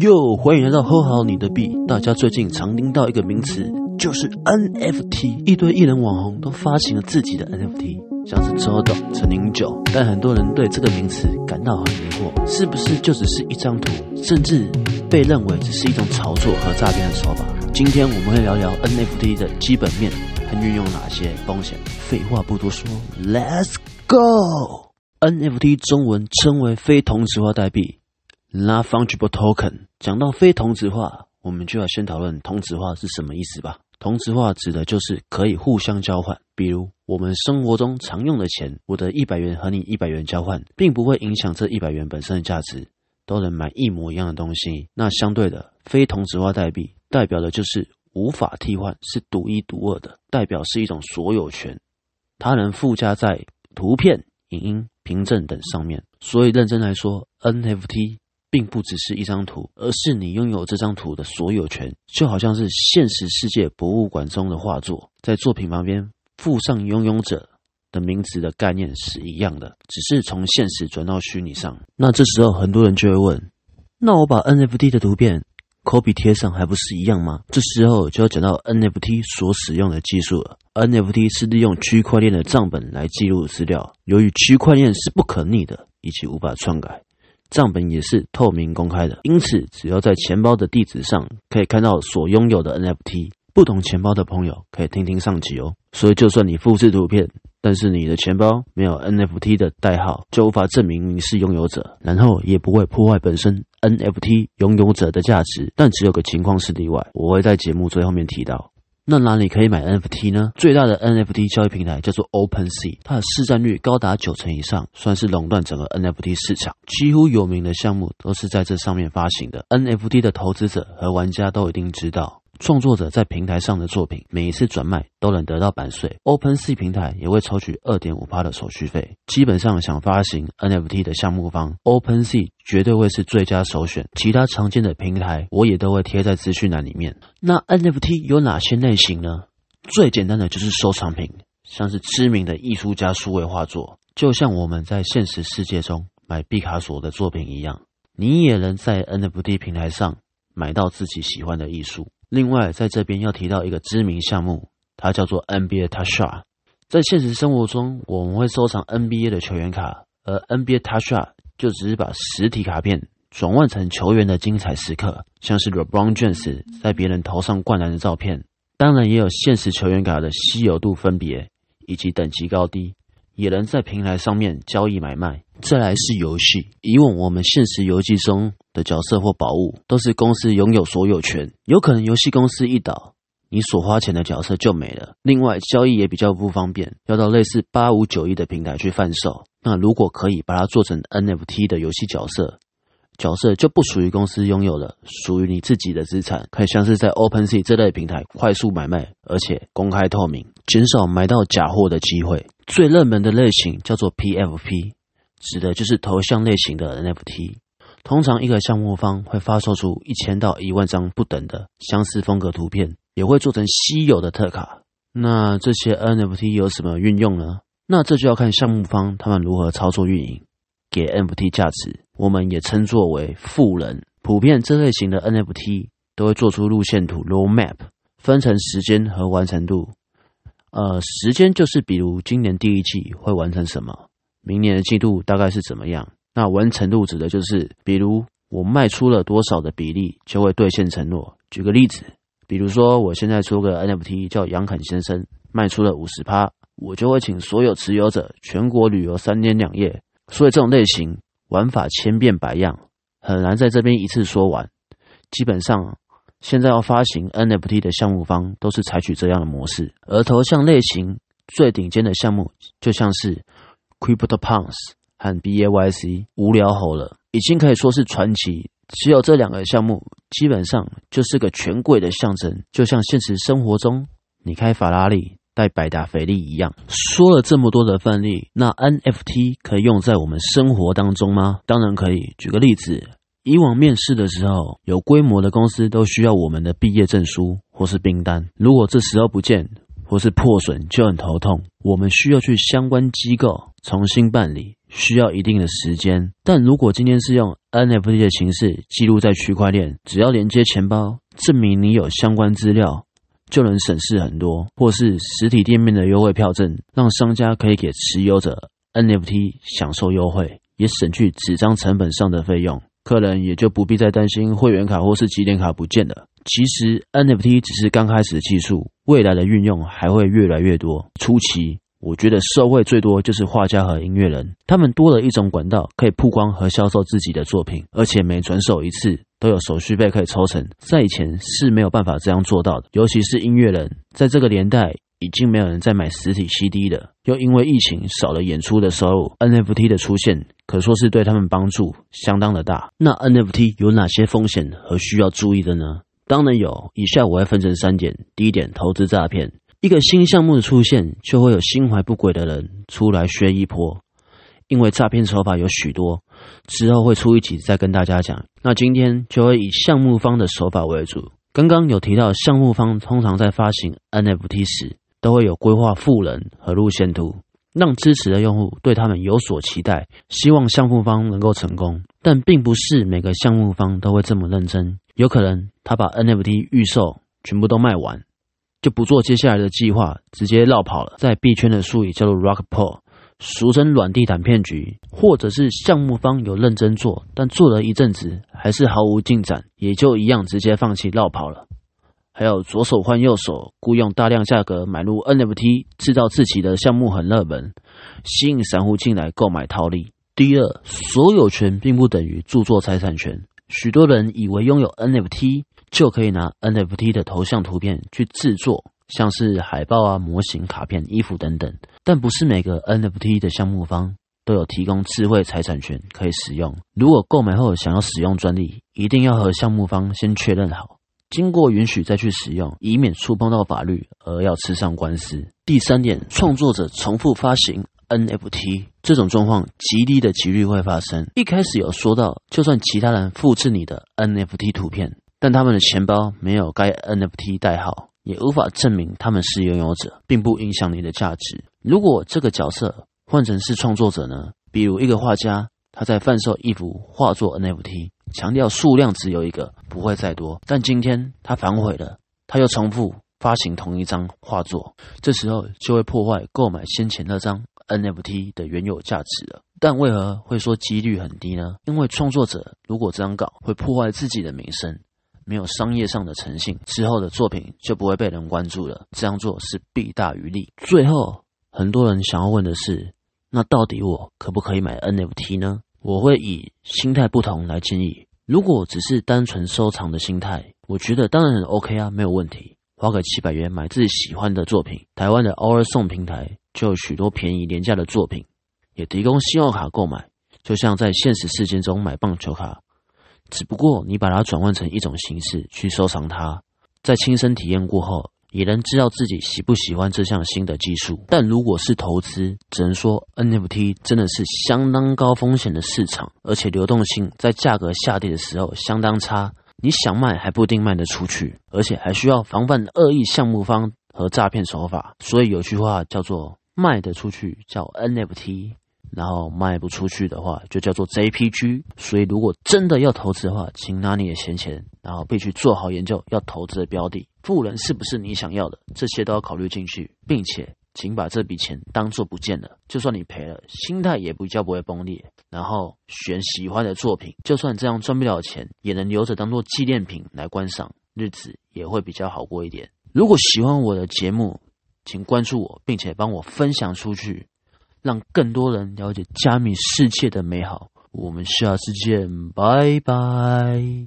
哟，欢迎来到喝好你的币。大家最近常听到一个名词，就是 NFT。一堆艺人网红都发行了自己的 NFT，像是周董、陈零九。但很多人对这个名词感到很疑惑，是不是就只是一张图，甚至被认为只是一种炒作和诈骗的手法？今天我们会聊聊 NFT 的基本面和运用哪些风险。废话不多说，Let's go。NFT 中文称为非同质化代币。Non-fungible token。讲到非同质化，我们就要先讨论同质化是什么意思吧。同质化指的就是可以互相交换，比如我们生活中常用的钱，我的一百元和你一百元交换，并不会影响这一百元本身的价值，都能买一模一样的东西。那相对的，非同质化代币代表的就是无法替换，是独一无二的，代表是一种所有权，它能附加在图片、影音、凭证等上面。所以认真来说，NFT。并不只是一张图，而是你拥有这张图的所有权，就好像是现实世界博物馆中的画作，在作品旁边附上拥有者的名字的概念是一样的，只是从现实转到虚拟上。那这时候很多人就会问：那我把 NFT 的图片 copy 贴上，还不是一样吗？这时候就要讲到 NFT 所使用的技术了。NFT 是利用区块链的账本来记录资料，由于区块链是不可逆的，以及无法篡改。账本也是透明公开的，因此只要在钱包的地址上可以看到所拥有的 NFT，不同钱包的朋友可以听听上集哦。所以就算你复制图片，但是你的钱包没有 NFT 的代号，就无法证明你是拥有者，然后也不会破坏本身 NFT 拥有者的价值。但只有个情况是例外，我会在节目最后面提到。那哪里可以买 NFT 呢？最大的 NFT 交易平台叫做 OpenSea，它的市占率高达九成以上，算是垄断整个 NFT 市场。几乎有名的项目都是在这上面发行的。NFT 的投资者和玩家都一定知道。创作者在平台上的作品，每一次转卖都能得到版税。OpenSea 平台也会抽取二点五的手续费。基本上，想发行 NFT 的项目方，OpenSea 绝对会是最佳首选。其他常见的平台，我也都会贴在资讯栏里面。那 NFT 有哪些类型呢？最简单的就是收藏品，像是知名的艺术家数位画作，就像我们在现实世界中买毕卡索的作品一样，你也能在 NFT 平台上买到自己喜欢的艺术。另外，在这边要提到一个知名项目，它叫做 NBA Tasha。在现实生活中，我们会收藏 NBA 的球员卡，而 NBA Tasha 就只是把实体卡片转换成球员的精彩时刻，像是 LeBron James 在别人头上灌篮的照片。当然，也有现实球员卡的稀有度分别以及等级高低，也能在平台上面交易买卖。再来是游戏，以往我们现实游戏中的角色或宝物都是公司拥有所有权，有可能游戏公司一倒，你所花钱的角色就没了。另外，交易也比较不方便，要到类似八五九一的平台去贩售。那如果可以把它做成 NFT 的游戏角色，角色就不属于公司拥有了，属于你自己的资产，可以像是在 OpenSea 这类平台快速买卖，而且公开透明，减少买到假货的机会。最热门的类型叫做 PFP。指的就是头像类型的 NFT，通常一个项目方会发售出一千到一万张不等的相似风格图片，也会做成稀有的特卡。那这些 NFT 有什么运用呢？那这就要看项目方他们如何操作运营，给 NFT 价值，我们也称作为富人。普遍这类型的 NFT 都会做出路线图 （roadmap），分成时间和完成度。呃，时间就是比如今年第一季会完成什么。明年的季度大概是怎么样？那完成度指的就是，比如我卖出了多少的比例就会兑现承诺。举个例子，比如说我现在出个 NFT 叫杨肯先生，卖出了五十趴，我就会请所有持有者全国旅游三天两夜。所以这种类型玩法千变百样，很难在这边一次说完。基本上现在要发行 NFT 的项目方都是采取这样的模式，而头像类型最顶尖的项目就像是。CryptoPunks 和 BAYC 无聊吼了，已经可以说是传奇。只有这两个项目，基本上就是个权贵的象征，就像现实生活中你开法拉利带百达翡丽一样。说了这么多的范例，那 NFT 可以用在我们生活当中吗？当然可以。举个例子，以往面试的时候，有规模的公司都需要我们的毕业证书或是订单，如果这时候不见，或是破损就很头痛，我们需要去相关机构重新办理，需要一定的时间。但如果今天是用 NFT 的形式记录在区块链，只要连接钱包，证明你有相关资料，就能省事很多。或是实体店面的优惠票证，让商家可以给持有者 NFT 享受优惠，也省去纸张成本上的费用。客人也就不必再担心会员卡或是积点卡不见了。其实 NFT 只是刚开始的技术，未来的运用还会越来越多。初期，我觉得受惠最多就是画家和音乐人，他们多了一种管道可以曝光和销售自己的作品，而且每转手一次都有手续费可以抽成，在以前是没有办法这样做到的。尤其是音乐人，在这个年代已经没有人在买实体 CD 了，又因为疫情少了演出的收入，NFT 的出现可说是对他们帮助相当的大。那 NFT 有哪些风险和需要注意的呢？当然有，以下我会分成三点。第一点，投资诈骗。一个新项目的出现，就会有心怀不轨的人出来削一波。因为诈骗手法有许多，之后会出一集再跟大家讲。那今天就会以项目方的手法为主。刚刚有提到，项目方通常在发行 NFT 时，都会有规划富人和路线图，让支持的用户对他们有所期待，希望项目方能够成功。但并不是每个项目方都会这么认真。有可能他把 NFT 预售全部都卖完，就不做接下来的计划，直接绕跑了。在币圈的术语叫做 rock p o l l 俗称软地毯骗局，或者是项目方有认真做，但做了一阵子还是毫无进展，也就一样直接放弃绕跑了。还有左手换右手，雇佣大量价格买入 NFT，制造自己的项目很热门，吸引散户进来购买套利。第二，所有权并不等于著作财产权。许多人以为拥有 NFT 就可以拿 NFT 的头像图片去制作，像是海报啊、模型、卡片、衣服等等。但不是每个 NFT 的项目方都有提供智慧财产权可以使用。如果购买后想要使用专利，一定要和项目方先确认好，经过允许再去使用，以免触碰到法律而要吃上官司。第三点，创作者重复发行。NFT 这种状况极低的几率会发生。一开始有说到，就算其他人复制你的 NFT 图片，但他们的钱包没有该 NFT 代号，也无法证明他们是拥有者，并不影响你的价值。如果这个角色换成是创作者呢？比如一个画家，他在贩售一幅画作 NFT，强调数量只有一个，不会再多。但今天他反悔了，他又重复发行同一张画作，这时候就会破坏购买先前那张。NFT 的原有价值了，但为何会说几率很低呢？因为创作者如果这样搞，会破坏自己的名声，没有商业上的诚信，之后的作品就不会被人关注了。这样做是弊大于利。最后，很多人想要问的是，那到底我可不可以买 NFT 呢？我会以心态不同来建议。如果只是单纯收藏的心态，我觉得当然很 OK 啊，没有问题。花个七百元买自己喜欢的作品，台湾的 Our 送平台。就有许多便宜廉价的作品，也提供信用卡购买，就像在现实世界中买棒球卡，只不过你把它转换成一种形式去收藏它，在亲身体验过后，也能知道自己喜不喜欢这项新的技术。但如果是投资，只能说 NFT 真的是相当高风险的市场，而且流动性在价格下跌的时候相当差，你想卖还不一定卖得出去，而且还需要防范恶意项目方和诈骗手法。所以有句话叫做。卖得出去叫 NFT，然后卖不出去的话就叫做 JPG。所以如果真的要投资的话，请拿你的闲钱，然后必须做好研究要投资的标的，富人是不是你想要的，这些都要考虑进去，并且请把这笔钱当做不见了，就算你赔了，心态也比较不会崩裂。然后选喜欢的作品，就算这样赚不了钱，也能留着当做纪念品来观赏，日子也会比较好过一点。如果喜欢我的节目，请关注我，并且帮我分享出去，让更多人了解加密世界的美好。我们下次见，拜拜。